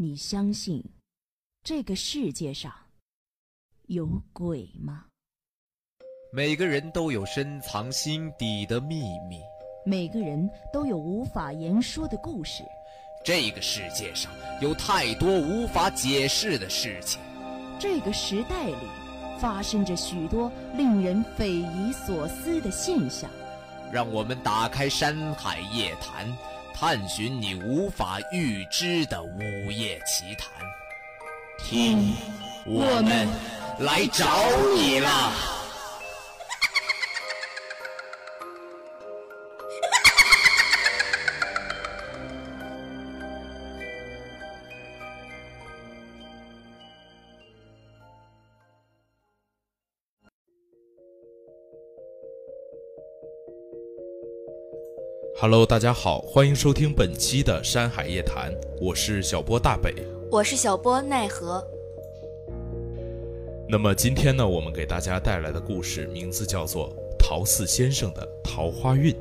你相信这个世界上有鬼吗？每个人都有深藏心底的秘密，每个人都有无法言说的故事。这个世界上有太多无法解释的事情，这个时代里发生着许多令人匪夷所思的现象。让我们打开《山海夜谈》。探寻你无法预知的午夜奇谈，听，我们来找你了。Hello，大家好，欢迎收听本期的《山海夜谈》，我是小波大北，我是小波奈何。那么今天呢，我们给大家带来的故事名字叫做《陶四先生的桃花运》。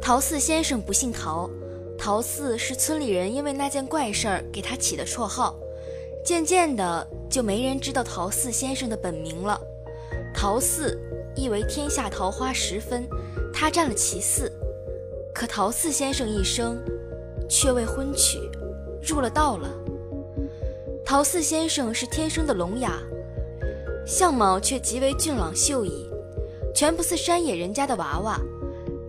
陶四先生不姓陶，陶四是村里人因为那件怪事儿给他起的绰号，渐渐的就没人知道陶四先生的本名了。陶四意为天下桃花十分，他占了其四。可陶四先生一生却未婚娶，入了道了。陶四先生是天生的聋哑，相貌却极为俊朗秀逸，全不似山野人家的娃娃。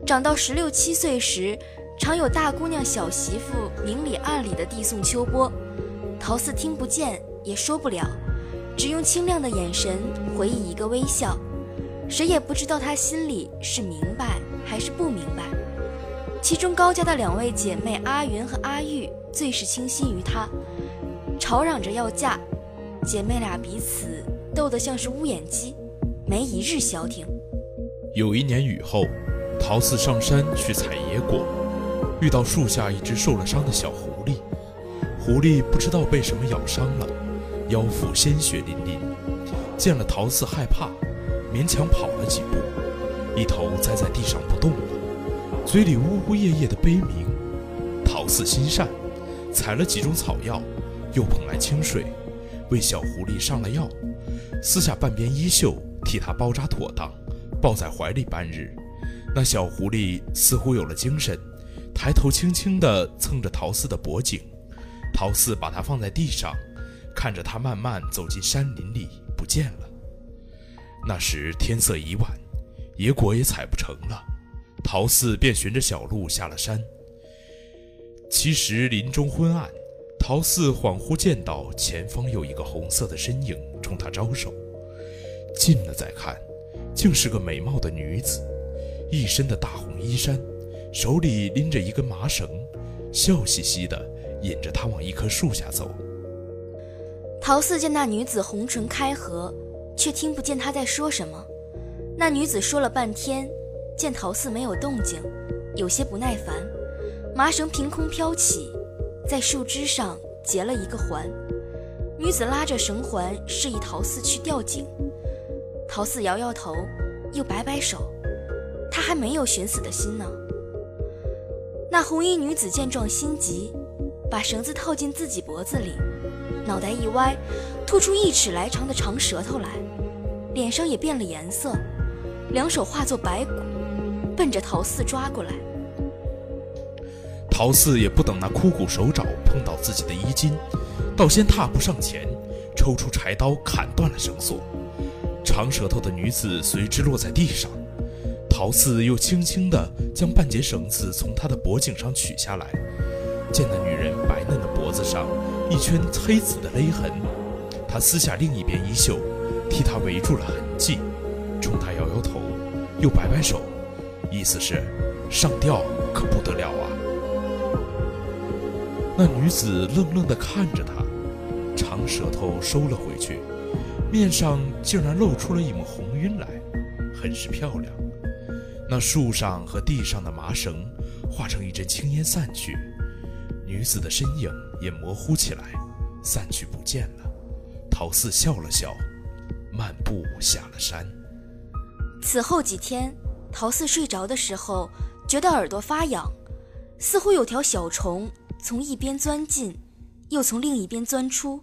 长到十六七岁时，常有大姑娘小媳妇明里暗里的递送秋波，陶四听不见也说不了，只用清亮的眼神回以一个微笑。谁也不知道他心里是明白还是不明白。其中高家的两位姐妹阿云和阿玉最是倾心于他，吵嚷着要嫁，姐妹俩彼此斗得像是乌眼鸡，没一日消停。有一年雨后，陶四上山去采野果，遇到树下一只受了伤的小狐狸，狐狸不知道被什么咬伤了，腰腹鲜血淋淋，见了陶四害怕，勉强跑了几步，一头栽在地上不动了。嘴里呜呜咽咽的悲鸣，陶四心善，采了几种草药，又捧来清水，为小狐狸上了药，撕下半边衣袖替它包扎妥当，抱在怀里半日，那小狐狸似乎有了精神，抬头轻轻地蹭着陶四的脖颈，陶四把它放在地上，看着它慢慢走进山林里不见了。那时天色已晚，野果也采不成了。陶四便循着小路下了山。其实林中昏暗，陶四恍惚见到前方有一个红色的身影冲他招手。近了再看，竟是个美貌的女子，一身的大红衣衫，手里拎着一根麻绳，笑嘻嘻的引着他往一棵树下走。陶四见那女子红唇开合，却听不见她在说什么。那女子说了半天。见陶四没有动静，有些不耐烦，麻绳凭空飘起，在树枝上结了一个环。女子拉着绳环，示意陶四去吊颈。陶四摇摇头，又摆摆手，他还没有寻死的心呢。那红衣女子见状心急，把绳子套进自己脖子里，脑袋一歪，吐出一尺来长的长舌头来，脸上也变了颜色，两手化作白骨。奔着陶四抓过来，陶四也不等那枯骨手爪碰到自己的衣襟，倒先踏步上前，抽出柴刀砍断了绳索。长舌头的女子随之落在地上，陶四又轻轻地将半截绳子从她的脖颈上取下来，见那女人白嫩的脖子上一圈黑紫的勒痕，他撕下另一边衣袖，替她围住了痕迹，冲她摇摇头，又摆摆手。意思是，上吊可不得了啊！那女子愣愣地看着他，长舌头收了回去，面上竟然露出了一抹红晕来，很是漂亮。那树上和地上的麻绳化成一阵青烟散去，女子的身影也模糊起来，散去不见了。陶四笑了笑，漫步下了山。此后几天。陶四睡着的时候，觉得耳朵发痒，似乎有条小虫从一边钻进，又从另一边钻出，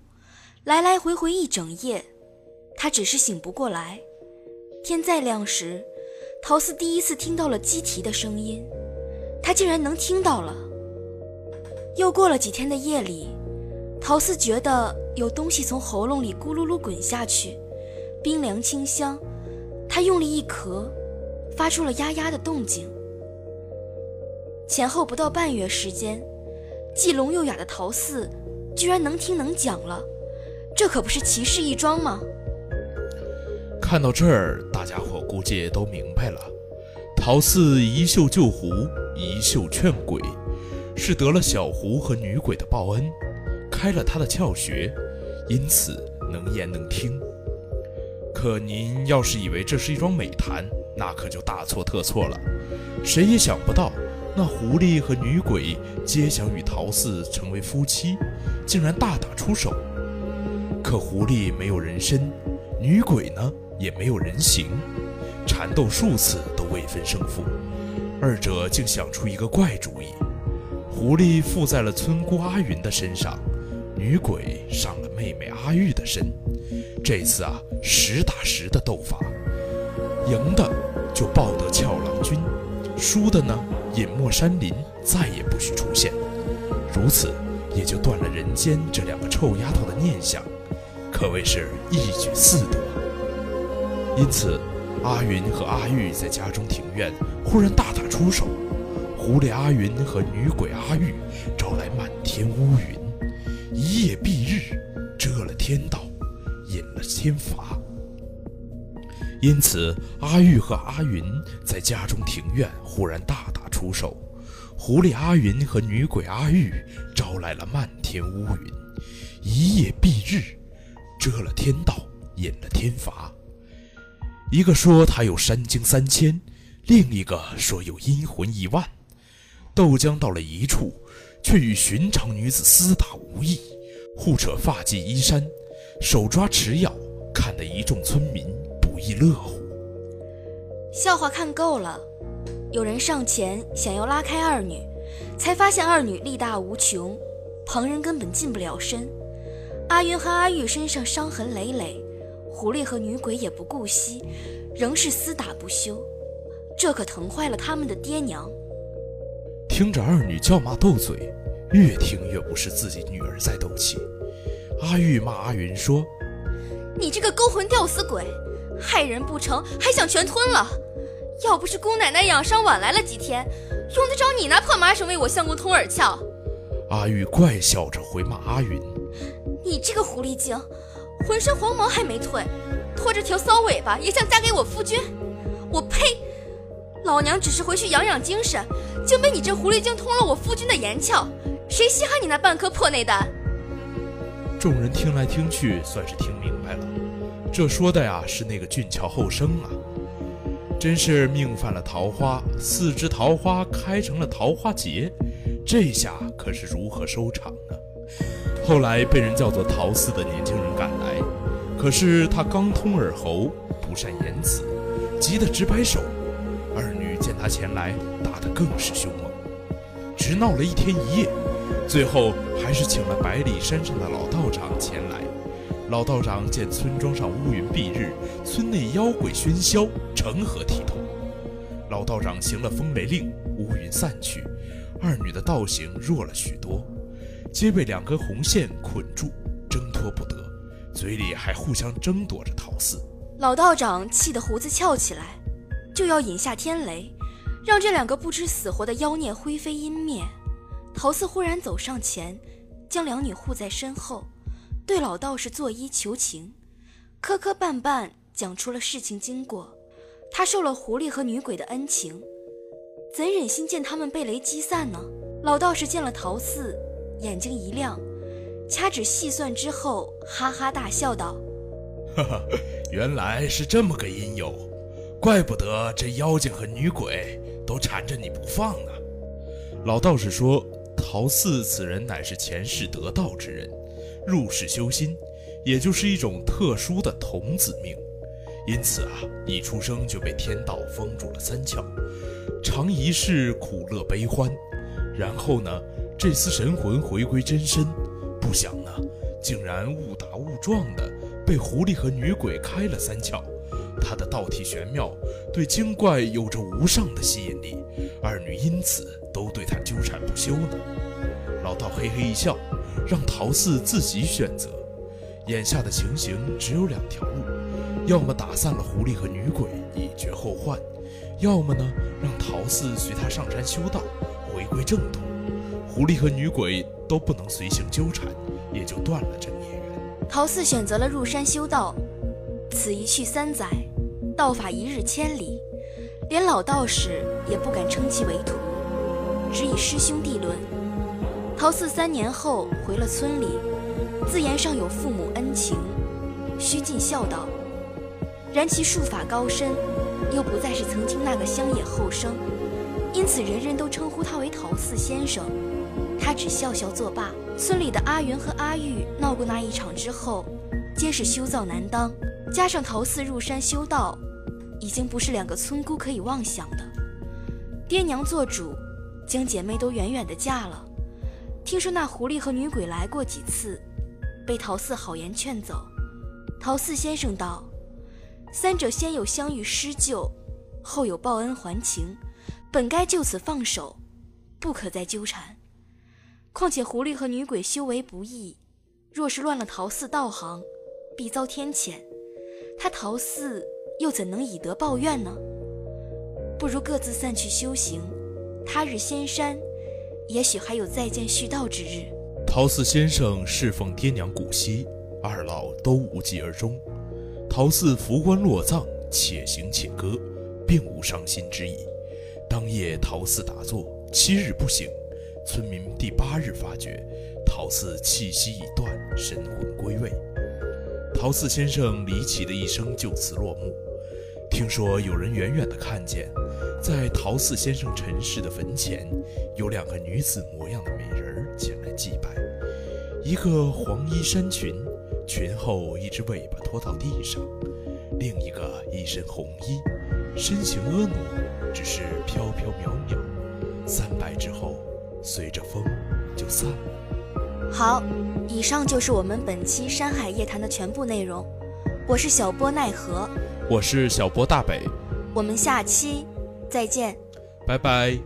来来回回一整夜，他只是醒不过来。天再亮时，陶四第一次听到了鸡啼的声音，他竟然能听到了。又过了几天的夜里，陶四觉得有东西从喉咙里咕噜噜滚下去，冰凉清香。他用力一咳，发出了呀呀的动静。前后不到半月时间，既聋又哑的陶四居然能听能讲了，这可不是奇事一桩吗？看到这儿，大家伙估计都明白了：陶四一宿救狐，一宿劝鬼，是得了小狐和女鬼的报恩，开了他的窍穴，因此能言能听。可您要是以为这是一桩美谈，那可就大错特错了。谁也想不到，那狐狸和女鬼皆想与陶四成为夫妻，竟然大打出手。可狐狸没有人身，女鬼呢也没有人形，缠斗数次都未分胜负。二者竟想出一个怪主意：狐狸附在了村姑阿云的身上，女鬼上了妹妹阿玉的身。这次啊，实打实的斗法，赢的就抱得俏郎君，输的呢，隐没山林，再也不许出现。如此，也就断了人间这两个臭丫头的念想，可谓是一举四得。因此，阿云和阿玉在家中庭院忽然大打出手，狐狸阿云和女鬼阿玉招来满天乌云，一夜蔽日，遮了天道。引了天罚，因此阿玉和阿云在家中庭院忽然大打出手，狐狸阿云和女鬼阿玉招来了漫天乌云，一夜蔽日，遮了天道，引了天罚。一个说他有山精三千，另一个说有阴魂一万，斗将到了一处，却与寻常女子厮打无异，互扯发髻衣衫。手抓持咬，看得一众村民亦乐乎。笑话看够了，有人上前想要拉开二女，才发现二女力大无穷，旁人根本近不了身。阿云和阿玉身上伤痕累累，狐狸和女鬼也不顾惜，仍是厮打不休。这可疼坏了他们的爹娘。听着二女叫骂斗嘴，越听越不是自己女儿在斗气。阿玉骂阿云说：“你这个勾魂吊死鬼，害人不成，还想全吞了！要不是姑奶奶养伤晚来了几天，用得着你那破麻绳为我相公通耳窍？”阿玉怪笑着回骂阿云：“你这个狐狸精，浑身黄毛还没退，拖着条骚尾巴也想嫁给我夫君？我呸！老娘只是回去养养精神，竟被你这狐狸精通了我夫君的言窍，谁稀罕你那半颗破内丹？”众人听来听去，算是听明白了。这说的呀，是那个俊俏后生啊，真是命犯了桃花，四枝桃花开成了桃花劫，这下可是如何收场呢？后来被人叫做桃四的年轻人赶来，可是他刚通耳喉，不善言辞，急得直摆手。二女见他前来，打得更是凶猛，直闹了一天一夜。最后还是请了百里山上的老道长前来。老道长见村庄上乌云蔽日，村内妖鬼喧嚣，成何体统？老道长行了风雷令，乌云散去，二女的道行弱了许多，皆被两根红线捆住，挣脱不得，嘴里还互相争夺着桃四。老道长气得胡子翘起来，就要引下天雷，让这两个不知死活的妖孽灰飞烟灭。陶四忽然走上前，将两女护在身后，对老道士作揖求情，磕磕绊绊讲出了事情经过。他受了狐狸和女鬼的恩情，怎忍心见他们被雷击散呢？老道士见了陶四，眼睛一亮，掐指细算之后，哈哈大笑道：“哈哈，原来是这么个因由，怪不得这妖精和女鬼都缠着你不放呢。”老道士说。陶四此人乃是前世得道之人，入世修心，也就是一种特殊的童子命，因此啊，一出生就被天道封住了三窍，尝一世苦乐悲欢，然后呢，这丝神魂回归真身，不想呢，竟然误打误撞的被狐狸和女鬼开了三窍。他的道体玄妙，对精怪有着无上的吸引力，二女因此都对他纠缠不休呢。老道嘿嘿一笑，让陶四自己选择。眼下的情形只有两条路：要么打散了狐狸和女鬼，以绝后患；要么呢，让陶四随他上山修道，回归正途。狐狸和女鬼都不能随行纠缠，也就断了这孽缘。陶四选择了入山修道，此一去三载。道法一日千里，连老道士也不敢称其为徒，只以师兄弟论。陶四三年后回了村里，自言上有父母恩情，须尽孝道。然其术法高深，又不再是曾经那个乡野后生，因此人人都称呼他为陶四先生。他只笑笑作罢。村里的阿云和阿玉闹过那一场之后，皆是羞躁难当，加上陶四入山修道。已经不是两个村姑可以妄想的。爹娘做主，将姐妹都远远的嫁了。听说那狐狸和女鬼来过几次，被陶四好言劝走。陶四先生道：“三者先有相遇施救，后有报恩还情，本该就此放手，不可再纠缠。况且狐狸和女鬼修为不易，若是乱了陶四道行，必遭天谴。他陶四。”又怎能以德报怨呢？不如各自散去修行，他日仙山，也许还有再见续道之日。陶四先生侍奉爹娘古稀，二老都无疾而终。陶四扶棺落葬，且行且歌，并无伤心之意。当夜陶四打坐，七日不醒。村民第八日发觉，陶四气息已断，神魂归位。陶四先生离奇的一生就此落幕。听说有人远远的看见，在陶四先生陈氏的坟前，有两个女子模样的美人前来祭拜，一个黄衣衫裙，裙后一只尾巴拖到地上；另一个一身红衣，身形婀娜，只是飘飘渺渺。三拜之后，随着风就散了。好，以上就是我们本期《山海夜谈》的全部内容。我是小波奈何。我是小波大北，我们下期再见，拜拜。